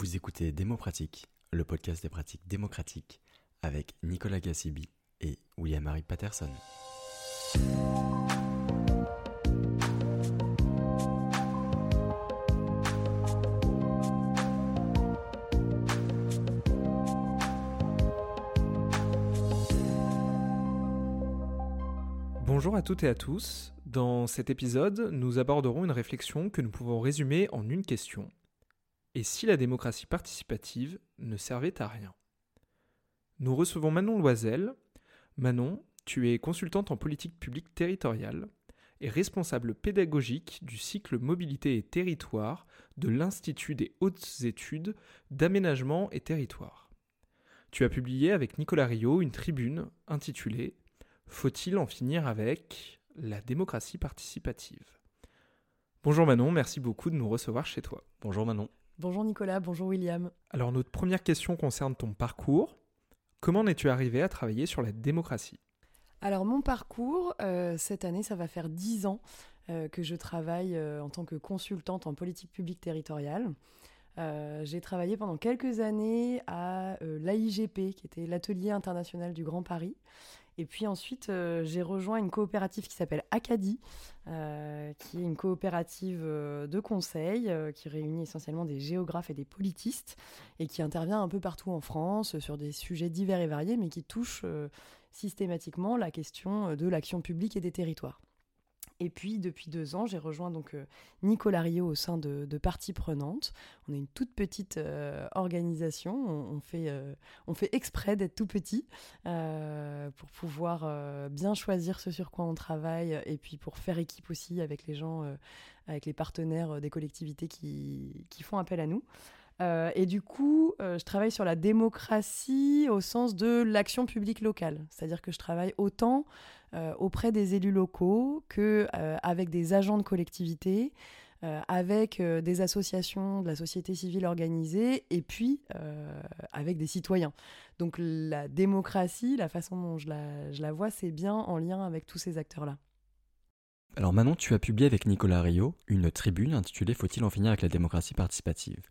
Vous écoutez Démopratique, le podcast des pratiques démocratiques avec Nicolas Gassibi et William-Marie Patterson. Bonjour à toutes et à tous. Dans cet épisode, nous aborderons une réflexion que nous pouvons résumer en une question. Et si la démocratie participative ne servait à rien? Nous recevons Manon Loisel. Manon, tu es consultante en politique publique territoriale et responsable pédagogique du cycle Mobilité et Territoire de l'Institut des hautes études d'aménagement et territoire. Tu as publié avec Nicolas Rio une tribune intitulée faut-il en finir avec la démocratie participative? Bonjour Manon, merci beaucoup de nous recevoir chez toi. Bonjour Manon. Bonjour Nicolas, bonjour William. Alors notre première question concerne ton parcours. Comment en es-tu arrivé à travailler sur la démocratie? Alors mon parcours, euh, cette année ça va faire 10 ans euh, que je travaille euh, en tant que consultante en politique publique territoriale. j'ai travaillé pendant quelques années à l'AIGP, qui était l'atelier international du Grand Paris. Et puis ensuite, euh, j'ai rejoint une coopérative qui s'appelle Acadie, euh, qui est une coopérative euh, de conseil qui réunit essentiellement des géographes et des politistes et qui intervient un peu partout en France sur des sujets divers et variés, mais qui touche systématiquement la question de l'action publique et des territoires. Et puis, depuis deux ans, j'ai rejoint donc euh, Nicolas Rio au sein de, de Parties Prenantes. On est une toute petite euh, organisation. On, fait, euh, on fait exprès d'être tout petit pour pouvoir bien choisir ce sur quoi on travaille et puis pour faire équipe aussi avec les gens, avec les partenaires des collectivités qui font appel à nous. Euh, et du coup, euh, je travaille sur la démocratie au sens de l'action publique locale. C'est-à-dire que je travaille autant euh, auprès des élus locaux que avec des agents de collectivité, avec des associations de la société civile organisée et puis avec des citoyens. Donc la démocratie, la façon dont je la, je la vois, c'est bien en lien avec tous ces acteurs-là. Alors Manon, tu as publié avec Nicolas Rio une tribune intitulée Faut-il en finir avec la démocratie participative?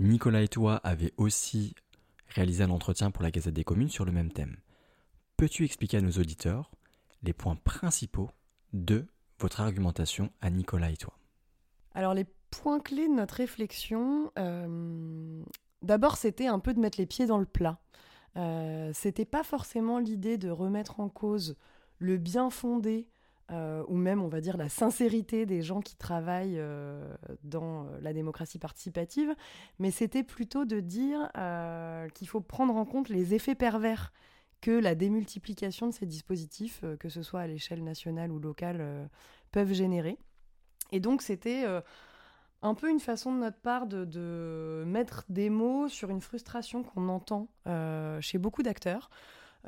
Nicolas et toi avez aussi réalisé un entretien pour la Gazette des communes sur le même thème. Peux-tu expliquer à nos auditeurs les points principaux de votre argumentation à Nicolas et toi? Alors les points clés de notre réflexion, euh, d'abord c'était un peu de mettre les pieds dans le plat. Euh, c'était pas forcément l'idée de remettre en cause le bien fondé euh, ou même, on va dire, la sincérité des gens qui travaillent euh, dans euh, la démocratie participative, mais c'était plutôt de dire qu'il faut prendre en compte les effets pervers que la démultiplication de ces dispositifs, que ce soit à l'échelle nationale ou locale, peuvent générer. Et donc, c'était un peu une façon de notre part de mettre des mots sur une frustration qu'on entend chez beaucoup d'acteurs.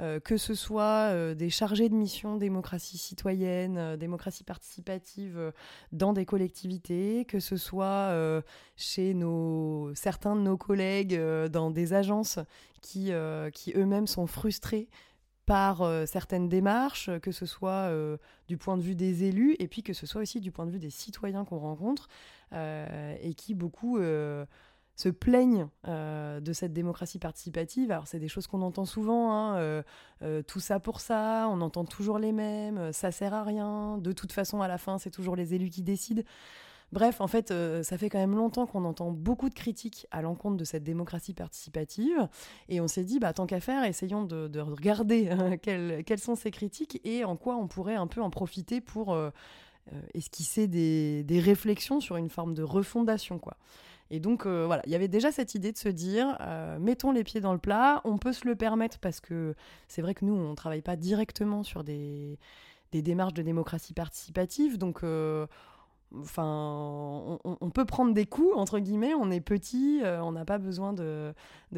Euh, que ce soit euh, des chargés de mission démocratie citoyenne, euh, démocratie participative dans des collectivités, que ce soit chez certains de nos collègues dans des agences qui eux-mêmes sont frustrés par certaines démarches, que ce soit du point de vue des élus et puis que ce soit aussi du point de vue des citoyens qu'on rencontre et qui beaucoup se plaignent euh, de cette démocratie participative. Alors c'est des choses qu'on entend souvent, hein, euh, euh, tout ça pour ça, on entend toujours les mêmes, ça sert à rien, de toute façon à la fin c'est toujours les élus qui décident. Bref, en fait, ça fait quand même longtemps qu'on entend beaucoup de critiques à l'encontre de cette démocratie participative. Et on s'est dit, bah, tant qu'à faire, essayons de, regarder quelles, sont ces critiques et en quoi on pourrait un peu en profiter pour esquisser des, des, réflexions sur une forme de refondation. quoi. Et donc, euh, voilà, il y avait déjà cette idée de se dire, euh, mettons les pieds dans le plat, on peut se le permettre parce que c'est vrai que nous, on ne travaille pas directement sur des, démarches de démocratie participative. Donc, euh, on, peut prendre des coups, entre guillemets, on est petit, on n'a pas besoin de,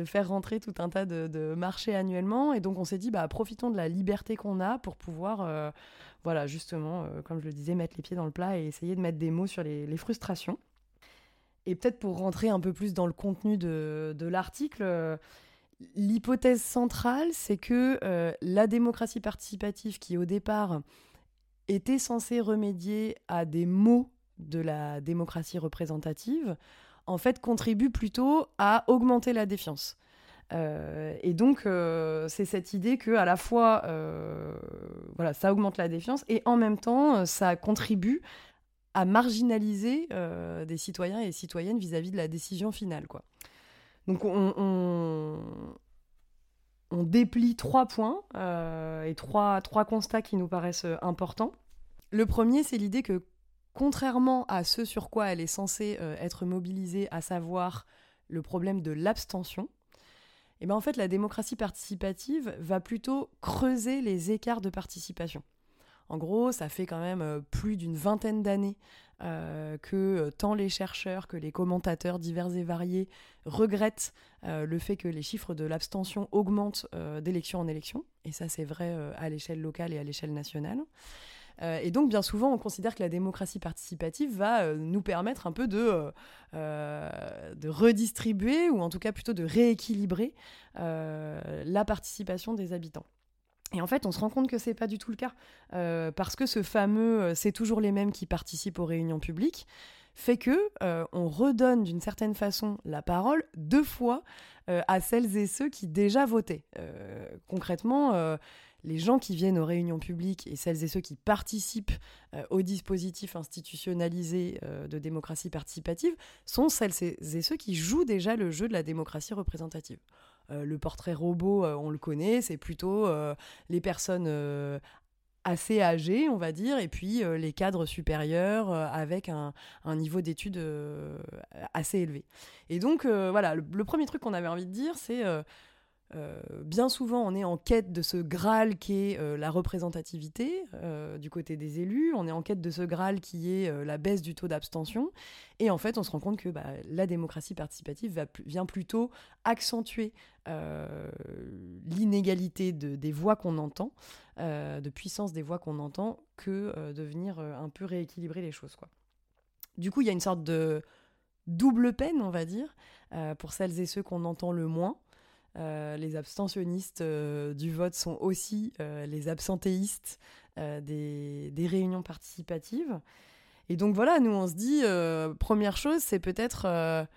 faire rentrer tout un tas de, marchés annuellement. Et donc, on s'est dit, bah, profitons de la liberté qu'on a pour pouvoir, voilà, justement, comme je le disais, mettre les pieds dans le plat et essayer de mettre des mots sur les frustrations. Et peut-être pour rentrer un peu plus dans le contenu de, l'article, l'hypothèse centrale, c'est que euh, la démocratie participative, qui au départ était censée remédier à des maux de la démocratie représentative, en fait, contribue plutôt à augmenter la défiance. Euh, et donc, euh, c'est cette idée que à la fois, voilà, ça augmente la défiance et en même temps, ça contribue à marginaliser des citoyens et citoyennes vis-à-vis de la décision finale, quoi. Donc, on, déplie trois points et trois, trois constats qui nous paraissent importants. Le premier, c'est l'idée que contrairement à ce sur quoi elle est censée être mobilisée, à savoir le problème de l'abstention, eh ben en fait la démocratie participative va plutôt creuser les écarts de participation. En gros, ça fait quand même euh, plus d'une vingtaine d'années euh, que euh, tant les chercheurs que les commentateurs divers et variés regrettent le fait que les chiffres de l'abstention augmentent d'élection en élection. Et ça, c'est vrai à l'échelle locale et à l'échelle nationale. Et donc, bien souvent, on considère que la démocratie participative va nous permettre un peu de redistribuer, ou en tout cas plutôt de rééquilibrer la participation des habitants. Et en fait, on se rend compte que c'est pas du tout le cas, parce que ce fameux c'est toujours les mêmes qui participent aux réunions publiques fait que on redonne d'une certaine façon la parole deux fois à celles et ceux qui déjà votaient. concrètement, les gens qui viennent aux réunions publiques et celles et ceux qui participent euh, au dispositif institutionnalisé euh, de démocratie participative sont celles et ceux qui jouent déjà le jeu de la démocratie représentative. Euh, le portrait robot, on le connaît, c'est plutôt les personnes assez âgées, on va dire, et puis les cadres supérieurs avec un, niveau d'études assez élevé. Et donc, voilà, le, premier truc qu'on avait envie de dire, c'est euh, bien souvent, on est en quête de ce Graal qui est euh, la représentativité euh, du côté des élus, on est en quête de ce Graal qui est la baisse du taux d'abstention, et en fait, on se rend compte que bah, la démocratie participative vient plutôt accentuer l'inégalité des voix qu'on entend, de puissance des voix qu'on entend, que de venir un peu rééquilibrer les choses. Du coup, il y a une sorte de double peine, on va dire, pour celles et ceux qu'on entend le moins. Euh, les abstentionnistes euh, du vote sont aussi euh, les absentéistes des, réunions participatives. Et donc voilà, nous on se dit, première chose, c'est peut-être,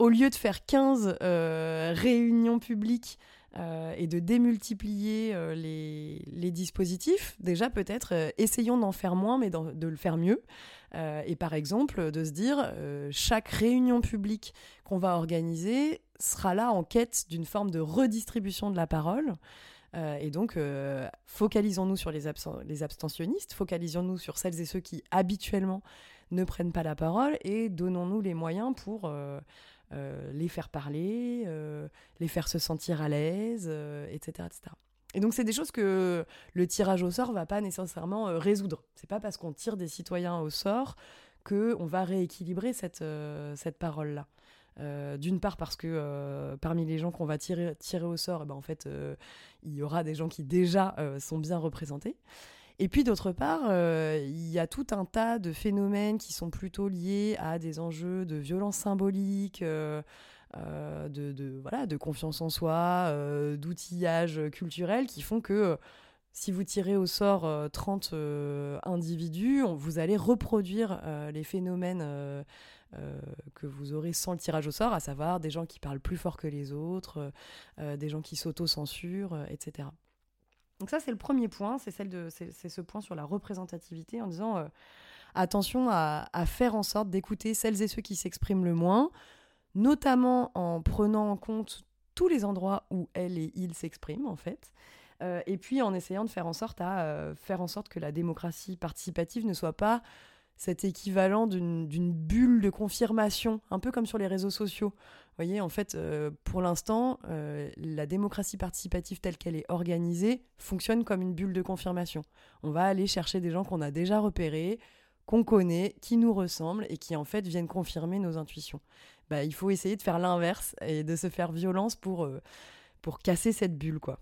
au lieu de faire 15 réunions publiques et de démultiplier les, dispositifs, déjà peut-être essayons d'en faire moins, mais de le faire mieux. Et par exemple, de se dire, chaque réunion publique qu'on va organiser, sera là en quête d'une forme de redistribution de la parole. Euh, et donc, euh, focalisons-nous sur les, les abstentionnistes, focalisons-nous sur celles et ceux qui habituellement ne prennent pas la parole et donnons-nous les moyens pour euh, les faire parler, les faire se sentir à l'aise, etc., etc. Et donc, c'est des choses que le tirage au sort va pas nécessairement résoudre. C'est pas parce qu'on tire des citoyens au sort qu'on va rééquilibrer cette, cette parole-là. Euh, d'une part parce que euh, parmi les gens qu'on va tirer, tirer au sort, eh ben, en fait, euh, il y aura des gens qui déjà sont bien représentés. Et puis d'autre part, il y a tout un tas de phénomènes qui sont plutôt liés à des enjeux de violence symbolique, de, de, voilà, de confiance en soi, d'outillage culturel qui font que si vous tirez au sort 30 individus, vous allez reproduire les phénomènes euh, que vous aurez sans le tirage au sort, à savoir des gens qui parlent plus fort que les autres, euh, euh, des gens qui s'auto-censurent, etc. Donc ça, c'est le premier point, c'est ce point sur la représentativité en disant attention à, faire en sorte d'écouter celles et ceux qui s'expriment le moins, notamment en prenant en compte tous les endroits où elles et ils s'expriment en fait. et puis en essayant de faire en sorte à faire en sorte que la démocratie participative ne soit pas cet équivalent d'une bulle de confirmation, un peu comme sur les réseaux sociaux. Vous voyez, en fait, euh, pour l'instant, euh, la démocratie participative telle qu'elle est organisée fonctionne comme une bulle de confirmation. On va aller chercher des gens qu'on a déjà repérés, qu'on connaît, qui nous ressemblent et qui en fait viennent confirmer nos intuitions. Bah, il faut essayer de faire l'inverse et de se faire violence pour, euh, pour casser cette bulle, quoi.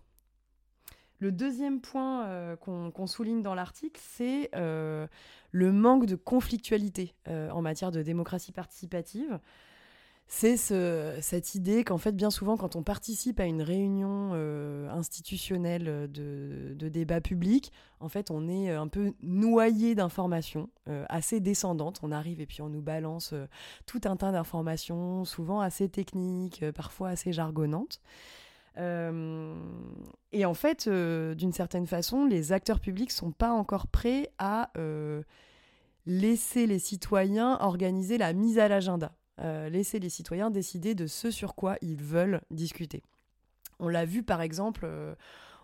Le deuxième point euh, qu'on souligne dans l'article, c'est euh, le manque de conflictualité en matière de démocratie participative. C'est ce, cette idée qu'en fait, bien souvent, quand on participe à une réunion euh, institutionnelle de, de, débat public, en fait, on est un peu noyé d'informations euh, assez descendantes. On arrive et puis on nous balance euh, tout un tas d'informations, souvent assez techniques, parfois assez jargonnantes. et en fait, d'une certaine façon, les acteurs publics sont pas encore prêts à laisser les citoyens organiser la mise à l'agenda. Euh, laisser les citoyens décider de ce sur quoi ils veulent discuter. On l'a vu par exemple euh,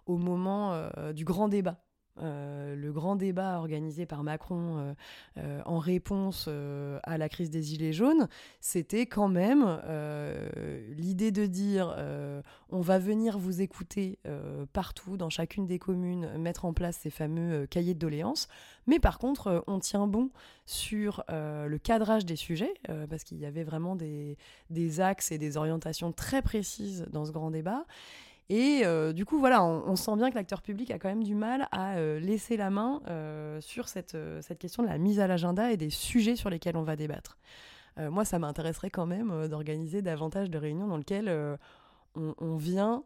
au moment euh, du grand débat. Le grand débat organisé par Macron en réponse à la crise des Gilets jaunes, c'était quand même l'idée de dire on va venir vous écouter partout, dans chacune des communes, mettre en place ces fameux cahiers de doléances, mais par contre, euh, on tient bon sur euh, le cadrage des sujets, euh, parce qu'il y avait vraiment des, axes et des orientations très précises dans ce grand débat. Et du coup, voilà, on, sent bien que l'acteur public a quand même du mal à laisser la main sur cette, question de la mise à l'agenda et des sujets sur lesquels on va débattre. moi, ça m'intéresserait quand même d'organiser davantage de réunions dans lesquelles on, vient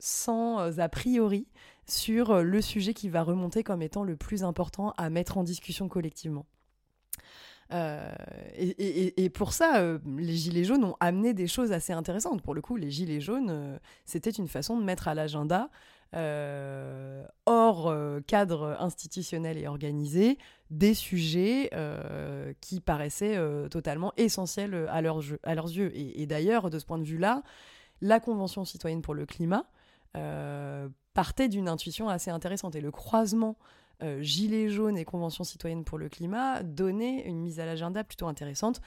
sans a priori sur euh, le sujet qui va remonter comme étant le plus important à mettre en discussion collectivement. Euh, et, pour ça, euh, les Gilets jaunes ont amené des choses assez intéressantes. Pour le coup, les Gilets jaunes, c'était une façon de mettre à l'agenda, hors cadre institutionnel et organisé, des sujets qui paraissaient totalement essentiels à, leurs à leurs yeux. Et, d'ailleurs, de ce point de vue-là, la Convention citoyenne pour le climat, partait d'une intuition assez intéressante. Et le croisement euh, Gilets jaunes et Convention citoyenne pour le climat donnait une mise à l'agenda plutôt intéressante.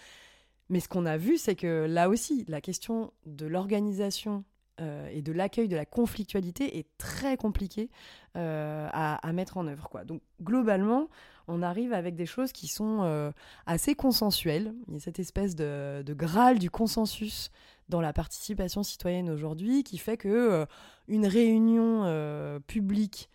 Mais ce qu'on a vu, c'est que là aussi, la question de l'organisation euh, et de l'accueil de la conflictualité est très compliquée euh, à, mettre en œuvre. Donc globalement, on arrive avec des choses qui sont assez consensuelles. Il y a cette espèce de, de graal du consensus dans la participation citoyenne aujourd'hui qui fait que euh, une réunion euh, publique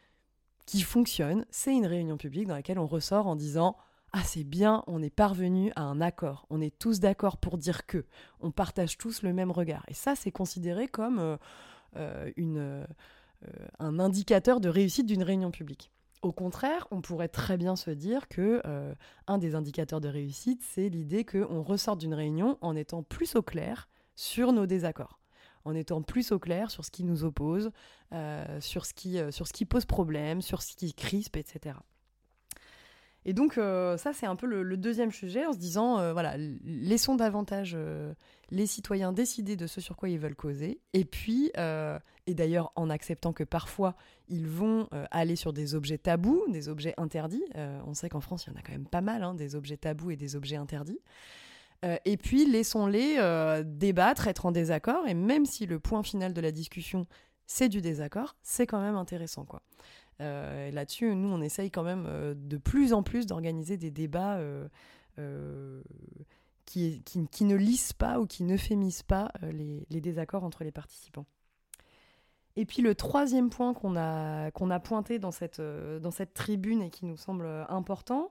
qui fonctionne, c'est une réunion publique dans laquelle on ressort en disant ah c'est bien, on est parvenu à un accord, on est tous d'accord pour dire que, on partage tous le même regard. Et ça c'est considéré comme euh, une, un indicateur de réussite d'une réunion publique. Au contraire, on pourrait très bien se dire que un des indicateurs de réussite, c'est l'idée qu'on ressort d'une réunion en étant plus au clair sur nos désaccords, en étant plus au clair sur ce qui nous oppose, euh, sur, ce qui, euh, sur ce qui pose problème, sur ce qui crispe, etc. Et donc euh, ça, c'est un peu le, deuxième sujet, en se disant, voilà, laissons davantage les citoyens décider de ce sur quoi ils veulent causer, et puis, et d'ailleurs en acceptant que parfois, ils vont aller sur des objets tabous, des objets interdits. on sait qu'en France, il y en a quand même pas mal, hein, des objets tabous et des objets interdits. Euh, et puis laissons-les euh, débattre, être en désaccord, et même si le point final de la discussion c'est du désaccord, c'est quand même intéressant quoi. Euh, là-dessus, nous on essaye quand même de plus en plus d'organiser des débats qui, ne lissent pas ou qui ne fémisent pas les, les, désaccords entre les participants. Et puis le troisième point qu'on a, a pointé dans cette, dans cette tribune et qui nous semble important,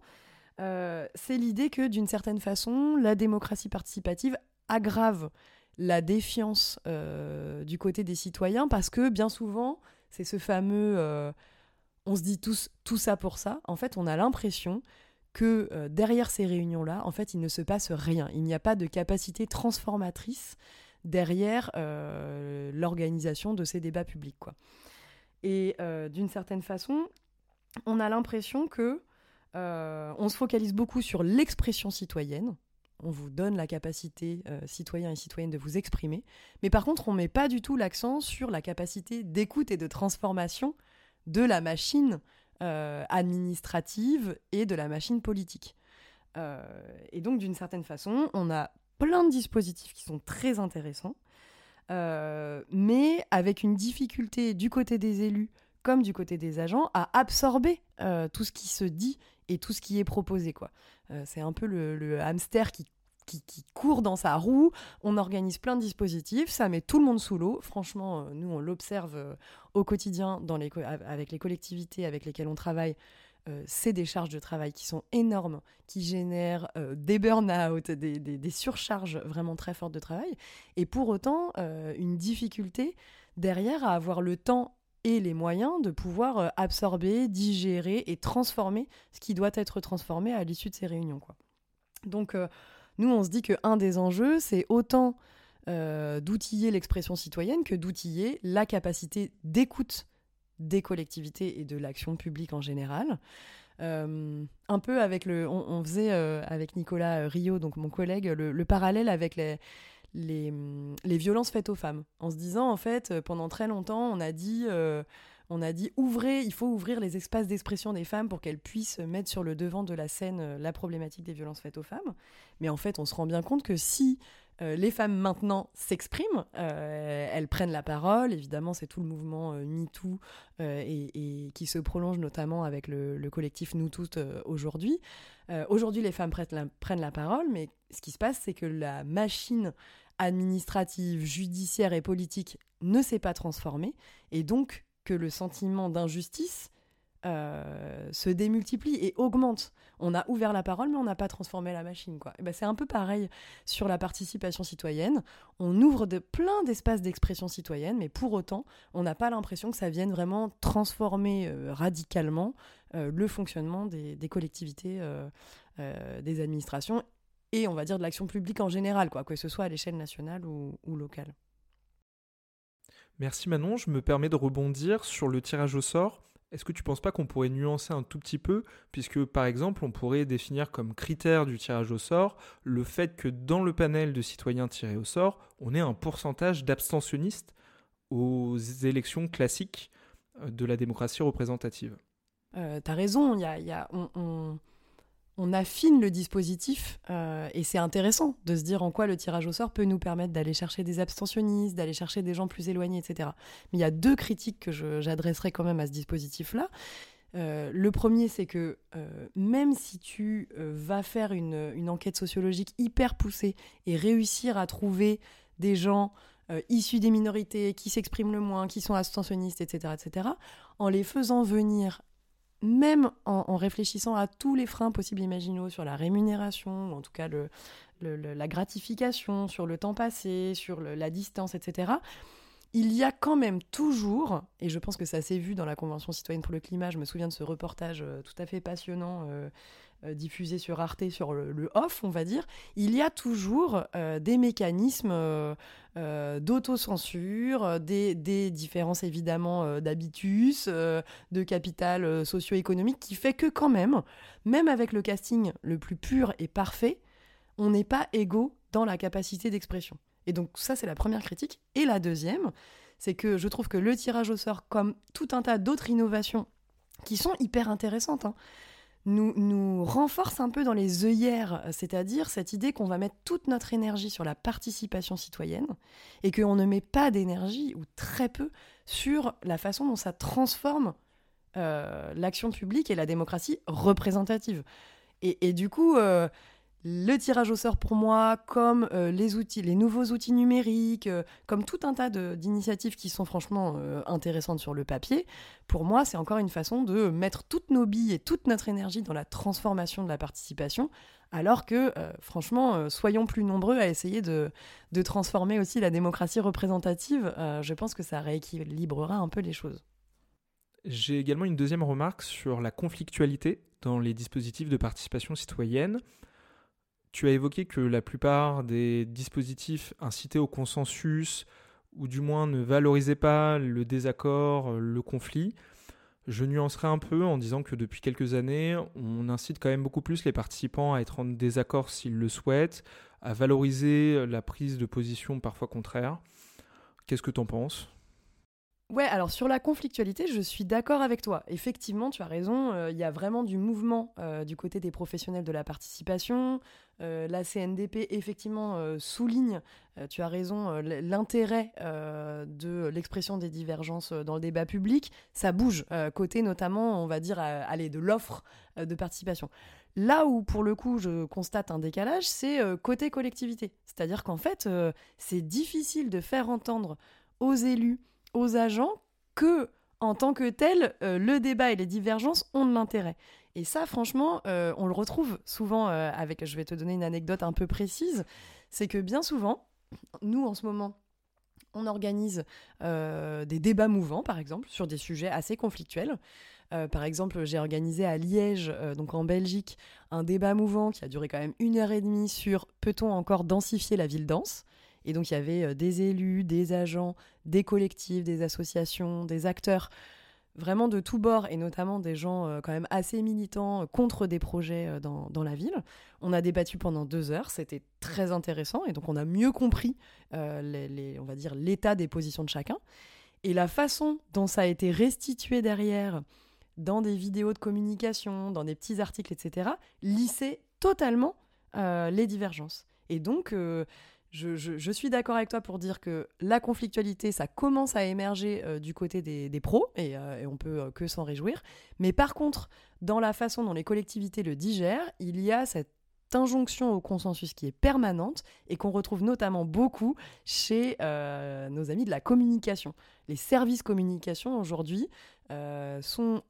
euh, c'est l'idée que d'une certaine façon, la démocratie participative aggrave la défiance euh, du côté des citoyens parce que bien souvent, c'est ce fameux euh, on se dit tous tout ça pour ça. En fait, on a l'impression que derrière ces réunions-là, en fait, il ne se passe rien. Il n'y a pas de capacité transformatrice derrière l'organisation de ces débats publics. Quoi. Et d'une certaine façon, on a l'impression que euh, on se focalise beaucoup sur l'expression citoyenne. On vous donne la capacité, euh, citoyen et citoyenne, de vous exprimer. Mais par contre, on ne met pas du tout l'accent sur la capacité d'écoute et de transformation de la machine euh, administrative et de la machine politique. et donc, d'une certaine façon, on a plein de dispositifs qui sont très intéressants, mais avec une difficulté du côté des élus comme du côté des agents à absorber tout ce qui se dit et tout ce qui est proposé. quoi. Euh, c'est un peu le, hamster qui, qui, court dans sa roue. On organise plein de dispositifs, ça met tout le monde sous l'eau. Franchement, euh, nous, on l'observe euh, au quotidien dans les avec les collectivités avec lesquelles on travaille. c'est des charges de travail qui sont énormes, qui génèrent des burn-out, des, surcharges vraiment très fortes de travail, et pour autant une difficulté derrière à avoir le temps et les moyens de pouvoir absorber, digérer et transformer ce qui doit être transformé à l'issue de ces réunions. Donc nous, on se dit qu'un des enjeux, c'est autant euh, d'outiller l'expression citoyenne que d'outiller la capacité d'écoute des collectivités et de l'action publique en général. Euh, un peu avec le. On, faisait euh, avec Nicolas Rio, donc mon collègue, le, parallèle avec les, les, les, violences faites aux femmes. En se disant, en fait, pendant très longtemps, on a dit on a dit ouvrez, il faut ouvrir les espaces d'expression des femmes pour qu'elles puissent mettre sur le devant de la scène euh, la problématique des violences faites aux femmes. Mais en fait, on se rend bien compte que si euh, les femmes maintenant s'expriment, euh, elles prennent la parole. Évidemment, c'est tout le mouvement MeToo et, qui se prolonge notamment avec le, collectif Nous Toutes aujourd'hui. aujourd'hui, les femmes prennent la parole, mais ce qui se passe, c'est que la machine administrative, judiciaire et politique ne s'est pas transformée. Et donc, que le sentiment d'injustice euh, se démultiplie et augmente. On a ouvert la parole, mais on n'a pas transformé la machine. Quoi. Ben, c'est un peu pareil sur la participation citoyenne. On ouvre de, plein d'espaces d'expression citoyenne, mais pour autant, on n'a pas l'impression que ça vienne vraiment transformer euh, radicalement euh, le fonctionnement des, collectivités, des administrations et on va dire de l'action publique en général, quoi, que ce soit à l'échelle nationale ou locale. Merci Manon, je me permets de rebondir sur le tirage au sort. Est-ce que tu ne penses pas qu'on pourrait nuancer un tout petit peu, puisque par exemple on pourrait définir comme critère du tirage au sort le fait que dans le panel de citoyens tirés au sort, on ait un pourcentage d'abstentionnistes aux élections classiques euh, de la démocratie représentative? Euh, T'as raison, a, y a, affine le dispositif euh, et c'est intéressant de se dire en quoi le tirage au sort peut nous permettre d'aller chercher des abstentionnistes, d'aller chercher des gens plus éloignés, etc. Mais il y a deux critiques que j'adresserai quand même à ce dispositif-là. Euh, le premier, c'est que euh, même si tu vas faire une, une, enquête sociologique hyper poussée et réussir à trouver des gens issus des minorités qui s'expriment le moins, qui sont abstentionnistes, etc., etc., en les faisant venir même en, réfléchissant à tous les freins possibles imaginaux sur la rémunération, ou en tout cas la gratification, sur le temps passé, sur la distance, etc., il y a quand même toujours, et je pense que ça s'est vu dans la Convention citoyenne pour le climat, je me souviens de ce reportage euh, tout à fait passionnant euh, diffusé sur Arte, sur le, off, on va dire, il y a toujours euh, des mécanismes euh, d'autocensure, des, des, différences évidemment d'habitus, de capital socio-économique, qui fait que quand même, même avec le casting le plus pur et parfait, on n'est pas égaux dans la capacité d'expression. Et donc ça, c'est la première critique. Et la deuxième, c'est que je trouve que le tirage au sort, comme tout un tas d'autres innovations qui sont hyper intéressantes, hein, nous, renforce un peu dans les œillères, c'est-à-dire cette idée qu'on va mettre toute notre énergie sur la participation citoyenne et qu'on ne met pas d'énergie, ou très peu, sur la façon dont ça transforme euh, l'action publique et la démocratie représentative. Et, du coup, euh, le tirage au sort pour moi, comme euh, les outils, les nouveaux outils numériques, euh, comme tout un tas d'initiatives qui sont franchement euh, intéressantes sur le papier, pour moi, c'est encore une façon de mettre toutes nos billes et toute notre énergie dans la transformation de la participation, alors que, franchement, soyons plus nombreux à essayer de, de, transformer aussi la démocratie représentative. je pense que ça rééquilibrera un peu les choses. J'ai également une deuxième remarque sur la conflictualité dans les dispositifs de participation citoyenne. Tu as évoqué que la plupart des dispositifs incitaient au consensus, ou du moins ne valorisaient pas le désaccord, le conflit. Je nuancerai un peu en disant que depuis quelques années, on incite quand même beaucoup plus les participants à être en désaccord s'ils le souhaitent, à valoriser la prise de position parfois contraire. Qu'est-ce que tu en penses? Ouais, alors sur la conflictualité, je suis d'accord avec toi. Effectivement, tu as raison, euh, il y a vraiment du mouvement euh, du côté des professionnels de la participation. Euh, la CNDP, effectivement, souligne, tu as raison, l'intérêt de l'expression des divergences dans le débat public. Ça bouge, côté notamment, on va dire, aller de l'offre de participation. Là où, pour le coup, je constate un décalage, c'est côté collectivité. C'est-à-dire qu'en fait, c'est difficile de faire entendre aux élus aux agents que en tant que tel, le débat et les divergences ont de l'intérêt. Et ça, franchement, on le retrouve souvent avec, je vais te donner une anecdote un peu précise, c'est que bien souvent, nous en ce moment, on organise des débats mouvants, par exemple, sur des sujets assez conflictuels. Euh, par exemple, j'ai organisé à Liège, euh, donc en Belgique, un débat mouvant qui a duré quand même une heure et demie sur peut-on encore densifier la ville dense? Et donc il y avait euh, des élus, des agents, des collectifs, des associations, des acteurs vraiment de tous bords et notamment des gens quand même assez militants contre des projets dans, la ville. On a débattu pendant deux heures, c'était très intéressant et donc on a mieux compris les, on va dire l'état des positions de chacun. Et la façon dont ça a été restitué derrière dans des vidéos de communication, dans des petits articles, etc., lisser totalement euh, les divergences. Et donc, euh, je, suis d'accord avec toi pour dire que la conflictualité, ça commence à émerger euh, du côté des, pros, et, et, on peut que s'en réjouir. Mais par contre, dans la façon dont les collectivités le digèrent, il y a cette injonction au consensus qui est permanente et qu'on retrouve notamment beaucoup chez nos amis de la communication. Les services communication aujourd'hui sont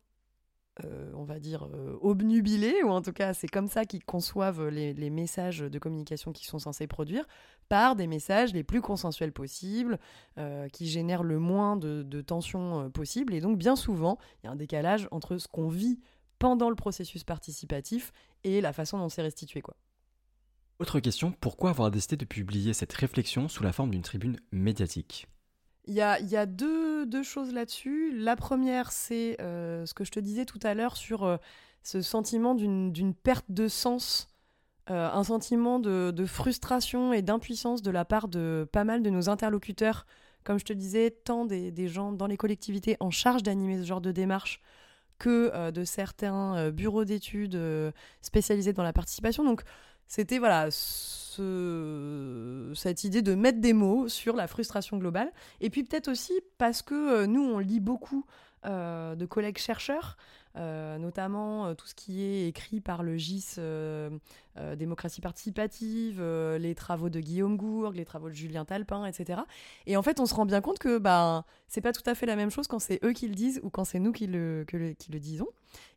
euh, on va dire, euh, obnubilés, ou en tout cas c'est comme ça qu'ils conçoivent les, messages de communication qu'ils sont censés produire, par des messages les plus consensuels possibles, euh, qui génèrent le moins de, tensions possible. Et donc bien souvent, il y a un décalage entre ce qu'on vit pendant le processus participatif et la façon dont c'est restitué. Quoi. Autre question, pourquoi avoir décidé de publier cette réflexion sous la forme d'une tribune médiatique? Il y a, deux, choses là-dessus. La première, c'est euh, ce que je te disais tout à l'heure sur euh, ce sentiment d'une perte de sens, euh, un sentiment de, frustration et d'impuissance de la part de pas mal de nos interlocuteurs, comme je te disais, tant des, des gens dans les collectivités en charge d'animer ce genre de démarche que de certains bureaux d'études spécialisés dans la participation. Donc, c'était voilà cette idée de mettre des mots sur la frustration globale. Et puis peut-être aussi parce que euh, nous, on lit beaucoup euh, de collègues chercheurs, notamment tout ce qui est écrit par le GIS Démocratie participative, les travaux de Guillaume Gourgue, les travaux de Julien Talpin, etc. Et en fait, on se rend bien compte que ben, c'est pas tout à fait la même chose quand c'est eux qui le disent ou quand c'est nous qui le, qui le disons.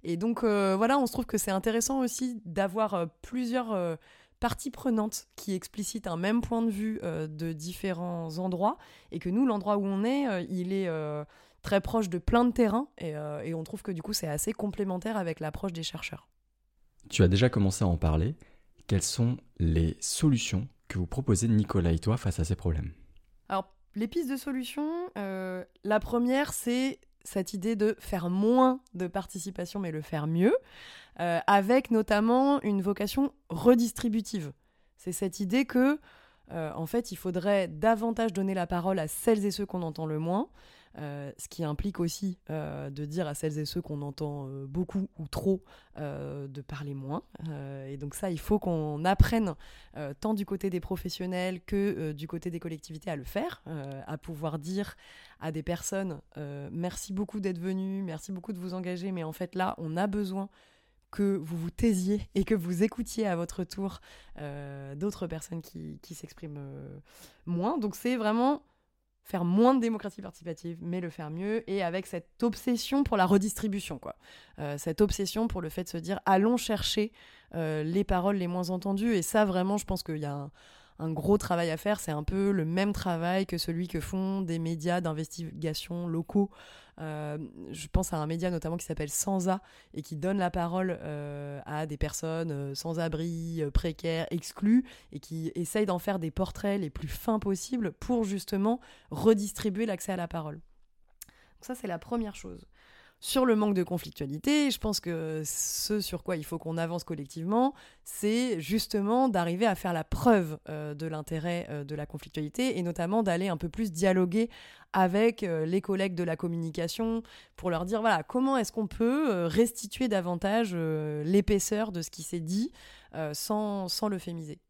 Et donc voilà, on se trouve que c'est intéressant aussi d'avoir plusieurs parties prenantes qui explicitent un même point de vue euh, de différents endroits et que nous, l'endroit où on est, euh, il est euh, très proche de plein de terrains et, et on trouve que du coup c'est assez complémentaire avec l'approche des chercheurs. Tu as déjà commencé à en parler. Quelles sont les solutions que vous proposez, Nicolas et toi, face à ces problèmes? Alors, les pistes de solutions, la première, c'est cette idée de faire moins de participation mais le faire mieux. Euh, avec notamment une vocation redistributive. C'est cette idée que, euh, en fait, il faudrait davantage donner la parole à celles et ceux qu'on entend le moins, euh, ce qui implique aussi de dire à celles et ceux qu'on entend beaucoup ou trop de parler moins. et donc ça, il faut qu'on apprenne, tant du côté des professionnels que du côté des collectivités, à le faire, à pouvoir dire à des personnes, merci beaucoup d'être venu, merci beaucoup de vous engager, mais en fait là, on a besoin que vous vous taisiez et que vous écoutiez à votre tour euh, d'autres personnes qui, s'expriment euh, moins. Donc c'est vraiment faire moins de démocratie participative, mais le faire mieux, et avec cette obsession pour la redistribution, quoi. Euh, cette obsession pour le fait de se dire, allons chercher les paroles les moins entendues, et ça, vraiment, je pense qu'il y a un, un gros travail à faire. C'est un peu le même travail que celui que font des médias d'investigation locaux. Euh, je pense à un média notamment qui s'appelle Sansa et qui donne la parole euh, à des personnes euh, sans abri, précaires, exclues et qui essaye d'en faire des portraits les plus fins possibles pour justement redistribuer l'accès à la parole. Donc ça, c'est la première chose. Sur le manque de conflictualité, je pense que ce sur quoi il faut qu'on avance collectivement, c'est justement d'arriver à faire la preuve euh, de l'intérêt euh, de la conflictualité et notamment d'aller un peu plus dialoguer avec euh, les collègues de la communication pour leur dire voilà comment est-ce qu'on peut restituer davantage l'épaisseur de ce qui s'est dit sans, sans l'euphémiser.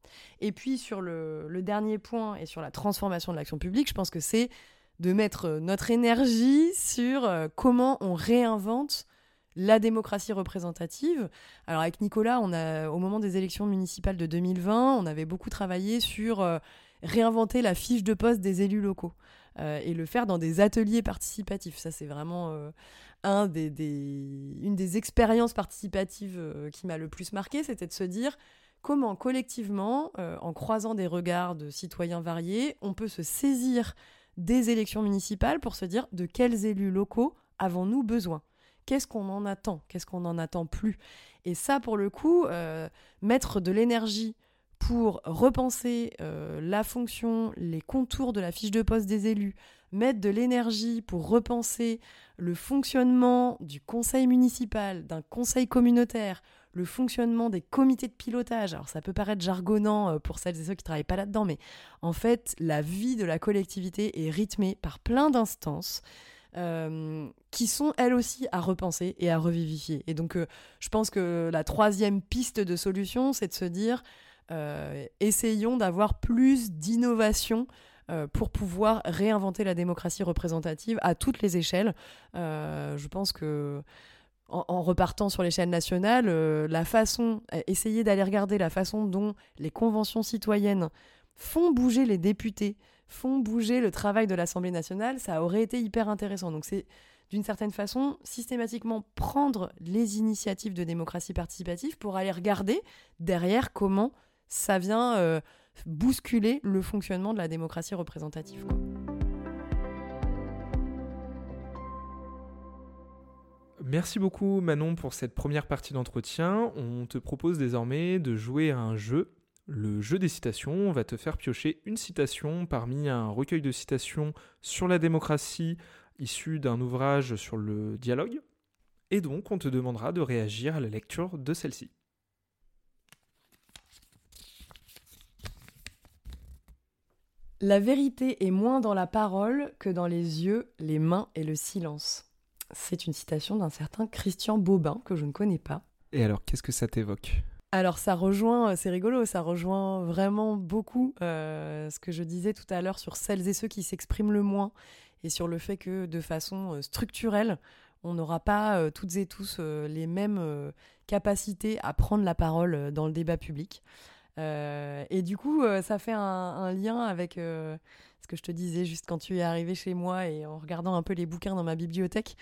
Et puis sur le, le dernier point et sur la transformation de l'action publique, je pense que c'est de mettre euh, notre énergie sur euh, comment on réinvente la démocratie représentative. Alors avec Nicolas, on a, au moment des élections municipales de 2020, on avait beaucoup travaillé sur euh, réinventer la fiche de poste des élus locaux. et le faire dans des ateliers participatifs. Ça, c'est vraiment une des expériences participatives qui m'a le plus marqué, c'était de se dire comment collectivement, en croisant des regards de citoyens variés, on peut se saisir des élections municipales pour se dire de quels élus locaux avons-nous besoin? Qu'est-ce qu'on en attend? Qu'est-ce qu'on n'en attend plus? Et ça, pour le coup, euh, mettre de l'énergie pour repenser euh, la fonction, les contours de la fiche de poste des élus, mettre de l'énergie pour repenser le fonctionnement du conseil municipal, d'un conseil communautaire, le fonctionnement des comités de pilotage. Alors ça peut paraître jargonnant euh, pour celles et ceux qui travaillent pas là-dedans, mais en fait, la vie de la collectivité est rythmée par plein d'instances. Euh, qui sont elles aussi à repenser et à revivifier. Et donc, euh, je pense que la troisième piste de solution, c'est de se dire, essayons d'avoir plus d'innovation pour pouvoir réinventer la démocratie représentative à toutes les échelles. je pense que en, repartant sur l'échelle nationale, euh, la façon, euh, essayer d'aller regarder la façon dont les conventions citoyennes font bouger les députés, font bouger le travail de l'Assemblée nationale, ça aurait été hyper intéressant. Donc c'est d'une certaine façon systématiquement prendre les initiatives de démocratie participative pour aller regarder derrière comment ça vient euh, bousculer le fonctionnement de la démocratie représentative. Merci beaucoup Manon pour cette première partie d'entretien. On te propose désormais de jouer à un jeu, le jeu des citations. On va te faire piocher une citation parmi un recueil de citations sur la démocratie issu d'un ouvrage sur le dialogue. Et donc on te demandera de réagir à la lecture de celle-ci. La vérité est moins dans la parole que dans les yeux, les mains et le silence. C'est une citation d'un certain Christian Bobin que je ne connais pas. Et alors, qu'est-ce que ça t'évoque? Alors ça rejoint, euh, c'est rigolo, ça rejoint vraiment beaucoup euh, ce que je disais tout à l'heure sur celles et ceux qui s'expriment le moins et sur le fait que de façon euh, structurelle, on n'aura pas toutes et tous les mêmes capacités à prendre la parole dans le débat public. et du coup, ça fait un lien avec que je te disais juste quand tu es arrivé chez moi et en regardant un peu les bouquins dans ma bibliothèque,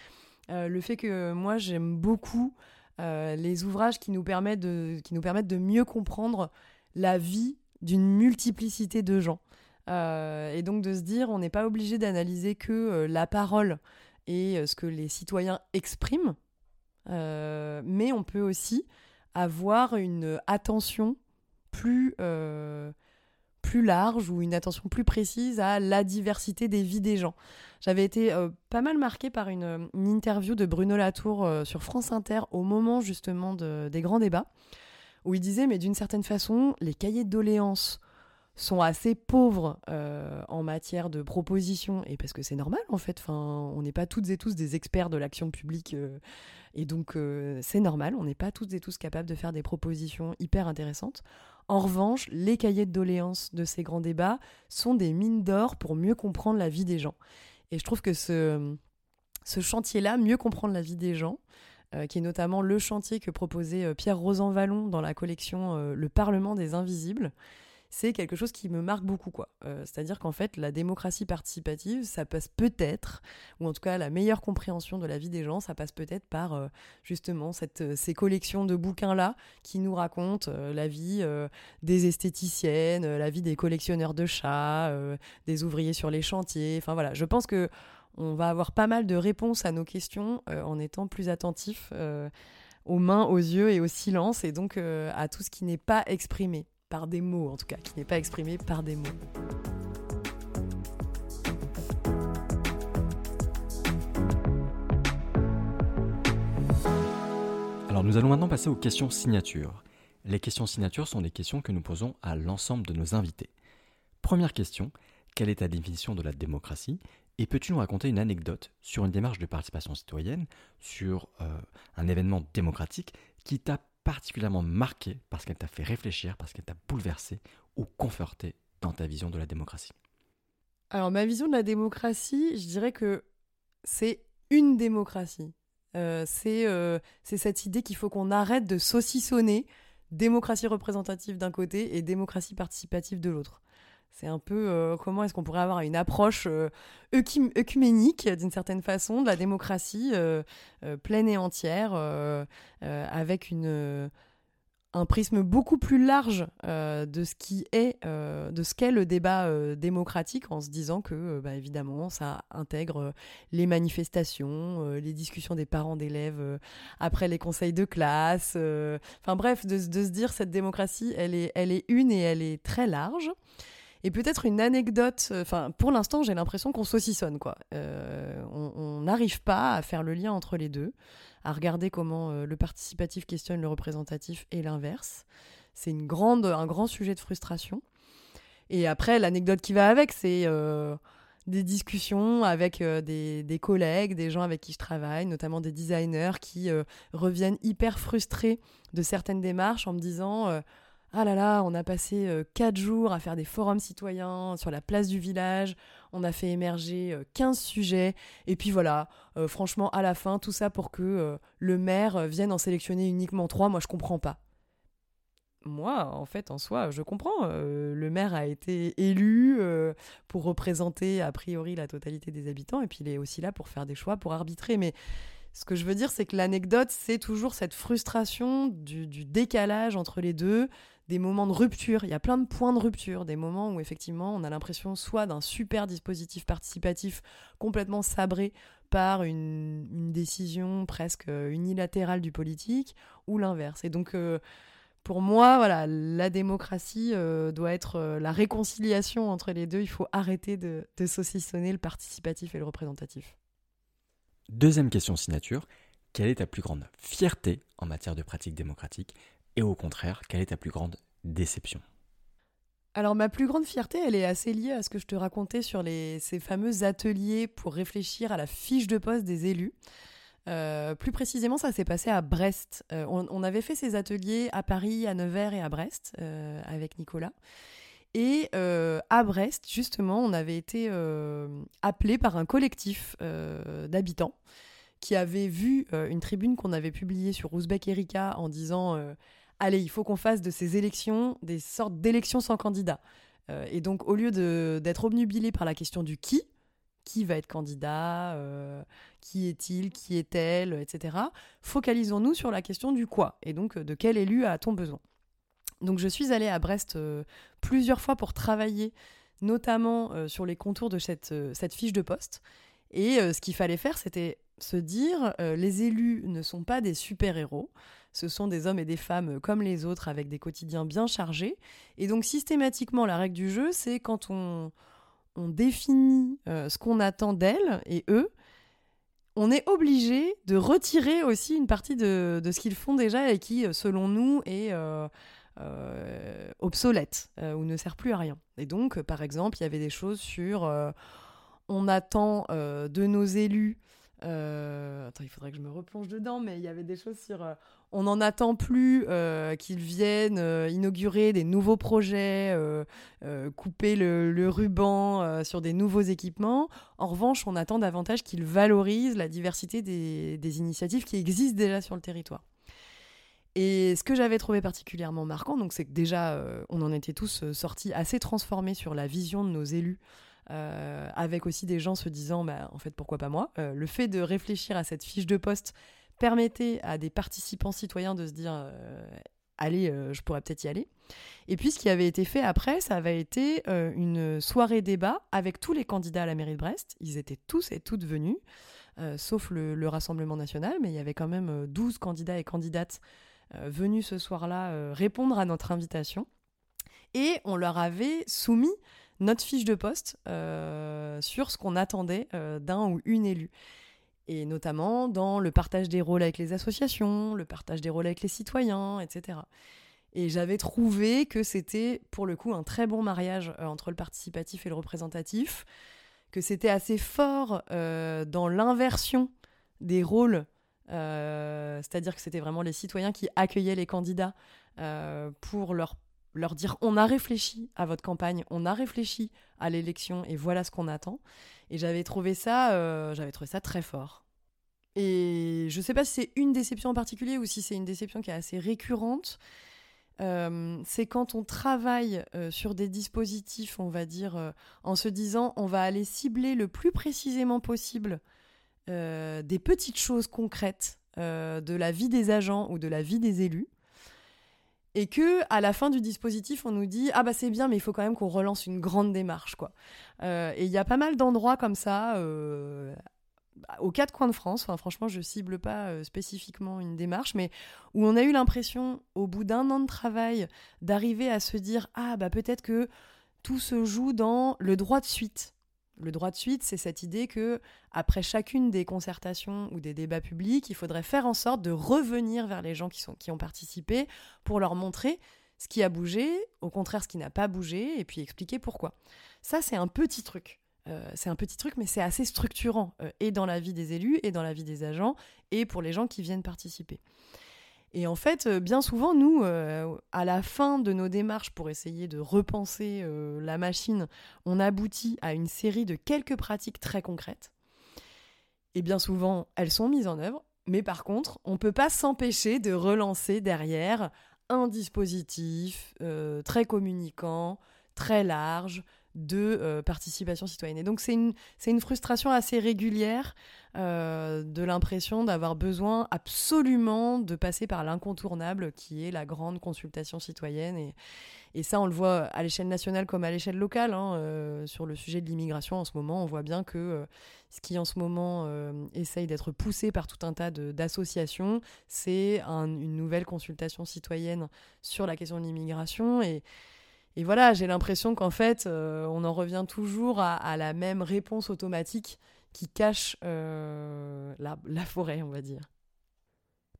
euh, le fait que moi j'aime beaucoup euh, les ouvrages qui nous, permettent de, mieux comprendre la vie d'une multiplicité de gens. Euh, et donc de se dire, on n'est pas obligé d'analyser que la parole et ce que les citoyens expriment, mais on peut aussi avoir une attention plus plus large ou une attention plus précise à la diversité des vies des gens. J'avais été euh, pas mal marquée par une, interview de Bruno Latour euh, sur France Inter au moment justement des grands débats, où il disait, mais d'une certaine façon, les cahiers de doléances sont assez pauvres euh, en matière de propositions, et parce que c'est normal en fait, enfin, on n'est pas toutes et tous des experts de l'action publique, et donc c'est normal, on n'est pas toutes et tous capables de faire des propositions hyper intéressantes. En revanche, les cahiers de doléances de ces grands débats sont des mines d'or pour mieux comprendre la vie des gens. Et je trouve que ce, ce chantier-là, mieux comprendre la vie des gens, euh, qui est notamment le chantier que proposait euh, Pierre Rosanvallon dans la collection euh, Le Parlement des Invisibles, c'est quelque chose qui me marque beaucoup. quoi. Euh, c'est-à-dire qu'en fait, la démocratie participative, ça passe peut-être, ou en tout cas la meilleure compréhension de la vie des gens, ça passe peut-être par euh, justement cette, euh, ces collections de bouquins-là qui nous racontent la vie des esthéticiennes, la vie des collectionneurs de chats, des ouvriers sur les chantiers. Enfin voilà, je pense que on va avoir pas mal de réponses à nos questions en étant plus attentifs aux mains, aux yeux et au silence, et donc à tout ce qui n'est pas exprimé par des mots en tout cas, qui n'est pas exprimé par des mots. Alors nous allons maintenant passer aux questions signatures. Les questions signatures sont des questions que nous posons à l'ensemble de nos invités. Première question, quelle est ta définition de la démocratie Et peux-tu nous raconter une anecdote sur une démarche de participation citoyenne, sur euh, un événement démocratique qui t'a particulièrement marquée parce qu'elle t'a fait réfléchir, parce qu'elle t'a bouleversé ou conforté dans ta vision de la démocratie Alors ma vision de la démocratie, je dirais que c'est une démocratie. Euh, euh, c'est cette idée qu'il faut qu'on arrête de saucissonner démocratie représentative d'un côté et démocratie participative de l'autre. C'est un peu euh, comment est-ce qu'on pourrait avoir une approche euh, œcuménique d'une certaine façon de la démocratie euh, pleine et entière, avec une, un prisme beaucoup plus large de ce qui est, de ce qu'est le débat démocratique, en se disant que, bah, évidemment, ça intègre les manifestations, les discussions des parents d'élèves après les conseils de classe. Enfin bref, de, de, se dire cette démocratie, elle est, elle est une et elle est très large. Et peut-être une anecdote, euh, enfin pour l'instant j'ai l'impression qu'on saucissonne quoi. Euh, on n'arrive pas à faire le lien entre les deux, à regarder comment euh, le participatif questionne le représentatif et l'inverse. C'est une grande, un grand sujet de frustration. Et après l'anecdote qui va avec, c'est des discussions avec des, des, collègues, des gens avec qui je travaille, notamment des designers qui reviennent hyper frustrés de certaines démarches en me disant ah là là, on a passé euh, quatre jours à faire des forums citoyens sur la place du village, on a fait émerger 15 euh, sujets, et puis voilà, euh, franchement, à la fin, tout ça pour que le maire vienne en sélectionner uniquement trois, moi je comprends pas. Moi, en fait, en soi, je comprends. le maire a été élu pour représenter a priori la totalité des habitants, et puis il est aussi là pour faire des choix, pour arbitrer. Mais ce que je veux dire, c'est que l'anecdote, c'est toujours cette frustration du, décalage entre les deux, des moments de rupture. Il y a plein de points de rupture, des moments où effectivement on a l'impression soit d'un super dispositif participatif complètement sabré par une, décision presque unilatérale du politique, ou l'inverse. Et donc euh, pour moi, voilà, la démocratie euh, doit être euh, la réconciliation entre les deux. Il faut arrêter de, de saucissonner le participatif et le représentatif. Deuxième question signature, quelle est ta plus grande fierté en matière de pratique démocratique? Et au contraire, quelle est ta plus grande déception? Alors ma plus grande fierté, elle est assez liée à ce que je te racontais sur ces fameux ateliers pour réfléchir à la fiche de poste des élus. Euh, plus précisément, ça s'est passé à Brest. Euh, on, avait fait ces ateliers à Paris, à Nevers et à Brest euh, avec Nicolas. Et à Brest, justement, on avait été appelé par un collectif d'habitants qui avait vu une tribune qu'on avait publiée sur Ouzbek Erika en disant allez, il faut qu'on fasse de ces élections des sortes d'élections sans candidat. Euh, et donc, au lieu d'être obnubilé par la question du qui, qui va être candidat, euh, qui est-il, qui est-elle, etc., focalisons-nous sur la question du quoi, et donc de quel élu a-t-on besoin. Donc, je suis allée à Brest euh, plusieurs fois pour travailler, notamment sur les contours de cette, cette fiche de poste. Et ce qu'il fallait faire, c'était se dire, les élus ne sont pas des super-héros, ce sont des hommes et des femmes comme les autres avec des quotidiens bien chargés. Et donc systématiquement, la règle du jeu, c'est quand on, définit euh, ce qu'on attend d'elles et eux, on est obligé de retirer aussi une partie de, ce qu'ils font déjà et qui, selon nous, est euh, euh, obsolète ou ne sert plus à rien. Et donc, par exemple, il y avait des choses sur on attend de nos élus euh, attends, il faudrait que je me replonge dedans, mais il y avait des choses sur. Euh, on n'en attend plus euh, qu'ils viennent inaugurer des nouveaux projets, couper le, ruban sur des nouveaux équipements. En revanche, on attend davantage qu'ils valorisent la diversité des, initiatives qui existent déjà sur le territoire. Et ce que j'avais trouvé particulièrement marquant, donc, c'est que déjà, on en était tous sortis assez transformés sur la vision de nos élus euh, avec aussi des gens se disant, bah, en fait, pourquoi pas moi? Euh, Le fait de réfléchir à cette fiche de poste permettait à des participants citoyens de se dire, euh, allez, je pourrais peut-être y aller. Et puis, ce qui avait été fait après, ça avait été une soirée débat avec tous les candidats à la mairie de Brest. Ils étaient tous et toutes venus, sauf le, le, Rassemblement national, mais il y avait quand même 12 candidats et candidates venus ce soir-là répondre à notre invitation. Et on leur avait soumis notre fiche de poste euh, sur ce qu'on attendait euh, d'un ou une élue. Et notamment dans le partage des rôles avec les associations, le partage des rôles avec les citoyens, etc. Et j'avais trouvé que c'était pour le coup un très bon mariage euh, entre le participatif et le représentatif, que c'était assez fort dans l'inversion des rôles, c'est-à-dire que c'était vraiment les citoyens qui accueillaient les candidats pour leur leur dire on a réfléchi à votre campagne, on a réfléchi à l'élection et voilà ce qu'on attend. Et j'avais trouvé ça, euh, j'avais trouvé ça très fort. Et je sais pas si c'est une déception en particulier ou si c'est une déception qui est assez récurrente. c'est quand on travaille sur des dispositifs, on va dire, en se disant on va aller cibler le plus précisément possible des petites choses concrètes de la vie des agents ou de la vie des élus et que à la fin du dispositif on nous dit ah bah c'est bien mais il faut quand même qu'on relance une grande démarche quoi. Euh, et il y a pas mal d'endroits comme ça euh, aux quatre coins de France. Franchement je cible pas euh, spécifiquement une démarche mais où on a eu l'impression au bout d'un an de travail d'arriver à se dire ah bah peut-être que tout se joue dans le droit de suite le droit de suite, c'est cette idée que après chacune des concertations ou des débats publics, il faudrait faire en sorte de revenir vers les gens qui, sont, qui ont participé pour leur montrer ce qui a bougé, au contraire ce qui n'a pas bougé, et puis expliquer pourquoi. Ça, c'est un petit truc. Euh, c'est un petit truc, mais c'est assez structurant, euh, et dans la vie des élus, et dans la vie des agents, et pour les gens qui viennent participer. Et en fait, euh, bien souvent, nous, euh, à la fin de nos démarches pour essayer de repenser euh, la machine, on aboutit à une série de quelques pratiques très concrètes. Et bien souvent, elles sont mises en œuvre. Mais par contre, on ne peut pas s'empêcher de relancer derrière un dispositif très communicant, très large, de euh, participation citoyenne. Et donc c'est une, une frustration assez régulière euh, de l'impression d'avoir besoin absolument de passer par l'incontournable qui est la grande consultation citoyenne. Et, et ça, on le voit à l'échelle nationale comme à l'échelle locale. Hein, euh, sur le sujet de l'immigration, en ce moment, on voit bien que ce qui, en ce moment, essaye d'être poussé par tout un tas d'associations, c'est une nouvelle consultation citoyenne sur la question de l'immigration. Et, et voilà, j'ai l'impression qu'en fait, euh, on en revient toujours à, la même réponse automatique qui cache euh, la, forêt, on va dire.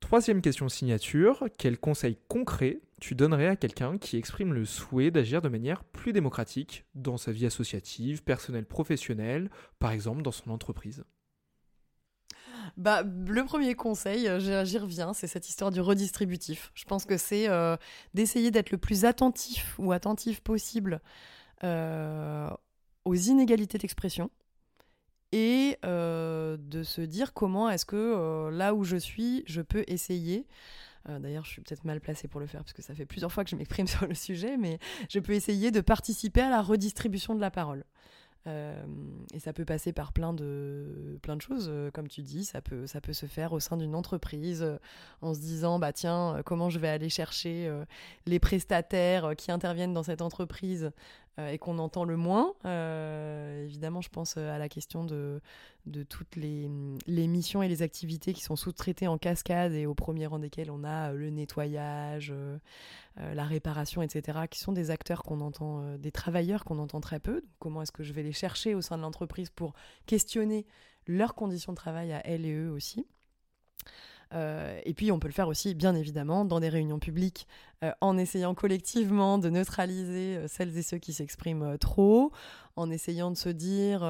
Troisième question signature, quel conseil concret tu donnerais à quelqu'un qui exprime le souhait d'agir de manière plus démocratique dans sa vie associative, personnelle, professionnelle, par exemple dans son entreprise? Bah, le premier conseil, euh, j'y reviens, c'est cette histoire du redistributif. Je pense que c'est euh, d'essayer d'être le plus attentif ou attentif possible euh, aux inégalités d'expression et de se dire comment est-ce que là où je suis, je peux essayer. D'ailleurs, je suis peut-être mal placée pour le faire parce que ça fait plusieurs fois que je m'exprime sur le sujet, mais je peux essayer de participer à la redistribution de la parole. Euh, et ça peut passer par plein de, plein de choses, euh, comme tu dis, ça peut, ça peut se faire au sein d'une entreprise euh, en se disant, bah tiens, comment je vais aller chercher les prestataires qui interviennent dans cette entreprise et qu'on entend le moins. évidemment, je pense à la question de, toutes les, les, missions et les activités qui sont sous-traitées en cascade et au premier rang desquelles on a le nettoyage, euh, la réparation, etc., qui sont des acteurs qu'on entend, euh, des travailleurs qu'on entend très peu. comment est-ce que je vais les chercher au sein de l'entreprise pour questionner leurs conditions de travail à elles et eux aussi? Euh, et puis on peut le faire aussi, bien évidemment, dans des réunions publiques, en essayant collectivement de neutraliser celles et ceux qui s'expriment trop, en essayant de se dire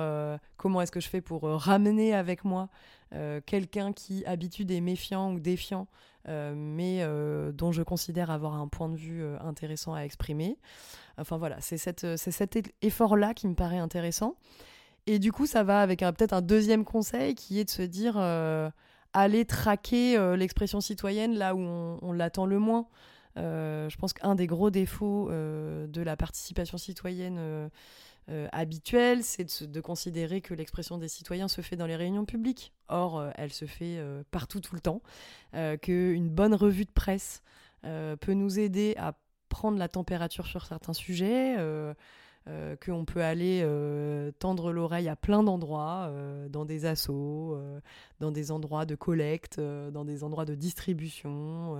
comment est-ce que je fais pour ramener avec moi quelqu'un qui habitude est méfiant ou défiant euh, mais euh, dont je considère avoir un point de vue euh, intéressant à exprimer. Enfin voilà, c'est cet effort-là qui me paraît intéressant. Et du coup, ça va avec peut-être un deuxième conseil qui est de se dire aller traquer l'expression citoyenne là où on, l'attend le moins. je pense qu'un des gros défauts de la participation citoyenne euh, habituelle, c'est de, considérer que l'expression des citoyens se fait dans les réunions publiques. Or, euh, elle se fait euh, partout, tout le temps. Qu'une bonne revue de presse peut nous aider à prendre la température sur certains sujets. Qu'on peut aller tendre l'oreille à plein d'endroits, dans des assos, dans des endroits de collecte, dans des endroits de distribution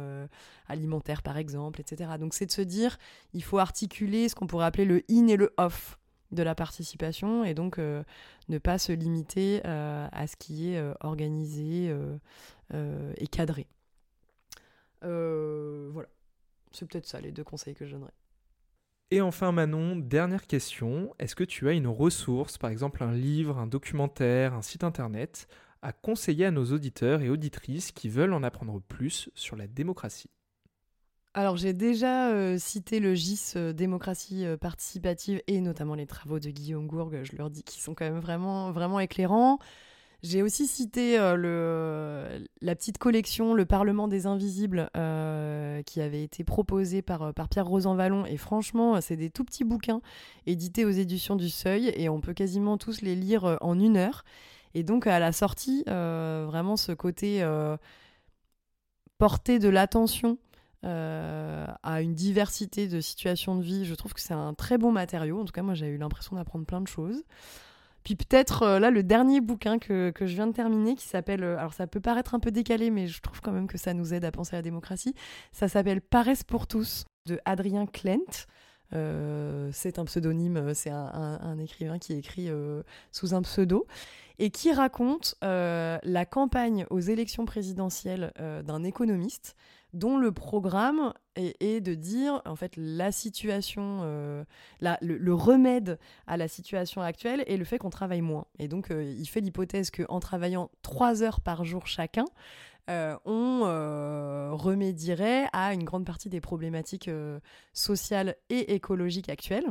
alimentaire par exemple, etc. Donc c'est de se dire, il faut articuler ce qu'on pourrait appeler le in et le off de la participation et donc euh, ne pas se limiter euh, à ce qui est euh, organisé et cadré. voilà, c'est peut-être ça les deux conseils que je donnerais. Et enfin Manon, dernière question, est-ce que tu as une ressource, par exemple un livre, un documentaire, un site internet, à conseiller à nos auditeurs et auditrices qui veulent en apprendre plus sur la démocratie? Alors j'ai déjà euh, cité le GIS euh, démocratie euh, participative et notamment les travaux de Guillaume Gourgue, je leur dis qu'ils sont quand même vraiment, vraiment éclairants. J'ai aussi cité euh, le, la petite collection Le Parlement des Invisibles euh, qui avait été proposée par, euh, par Pierre Rosanvallon. Et franchement, c'est des tout petits bouquins édités aux éditions du Seuil et on peut quasiment tous les lire en une heure. Et donc à la sortie, vraiment ce côté porter de l'attention à une diversité de situations de vie, je trouve que c'est un très bon matériau. En tout cas, moi j'ai eu l'impression d'apprendre plein de choses. Puis peut-être euh, là le dernier bouquin que, je viens de terminer qui s'appelle, euh, alors ça peut paraître un peu décalé mais je trouve quand même que ça nous aide à penser à la démocratie, ça s'appelle Paresse pour tous de Adrien Klent. Euh, c'est un pseudonyme, c'est un, écrivain qui écrit sous un pseudo et qui raconte la campagne aux élections présidentielles d'un économiste dont le programme est, de dire en fait la situation, euh, le, remède à la situation actuelle est le fait qu'on travaille moins. Et donc euh, il fait l'hypothèse qu'en travaillant trois heures par jour chacun, euh, on remédierait à une grande partie des problématiques sociales et écologiques actuelles.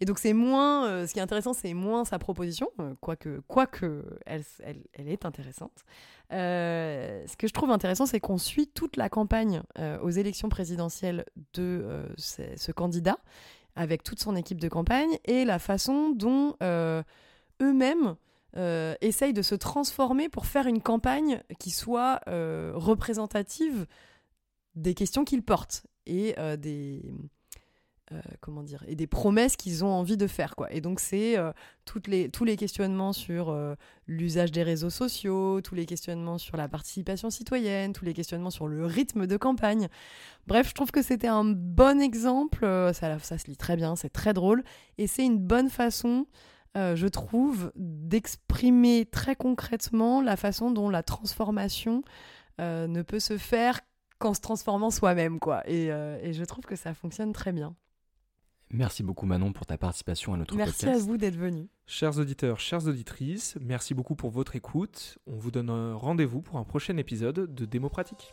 Et donc c'est moins, ce qui est intéressant, c'est moins sa proposition, quoique, quoique elle, elle, est intéressante. Euh, ce que je trouve intéressant, c'est qu'on suit toute la campagne euh, aux élections présidentielles de euh, ce, candidat, avec toute son équipe de campagne, et la façon dont eux-mêmes essayent de se transformer pour faire une campagne qui soit représentative des questions qu'ils portent et des euh, comment dire et des promesses qu'ils ont envie de faire quoi. Et donc c'est euh, les tous les questionnements sur euh, l'usage des réseaux sociaux tous les questionnements sur la participation citoyenne tous les questionnements sur le rythme de campagne. Bref je trouve que c'était un bon exemple ça ça se lit très bien c'est très drôle et c'est une bonne façon je trouve d'exprimer très concrètement la façon dont la transformation ne peut se faire qu'en se transformant soi-même quoi. Et, et je trouve que ça fonctionne très bien Merci beaucoup Manon pour ta participation à notre podcast. Merci à vous d'être venu. Chers auditeurs, chères auditrices, merci beaucoup pour votre écoute. On vous donne rendez-vous pour un prochain épisode de Démo Pratique.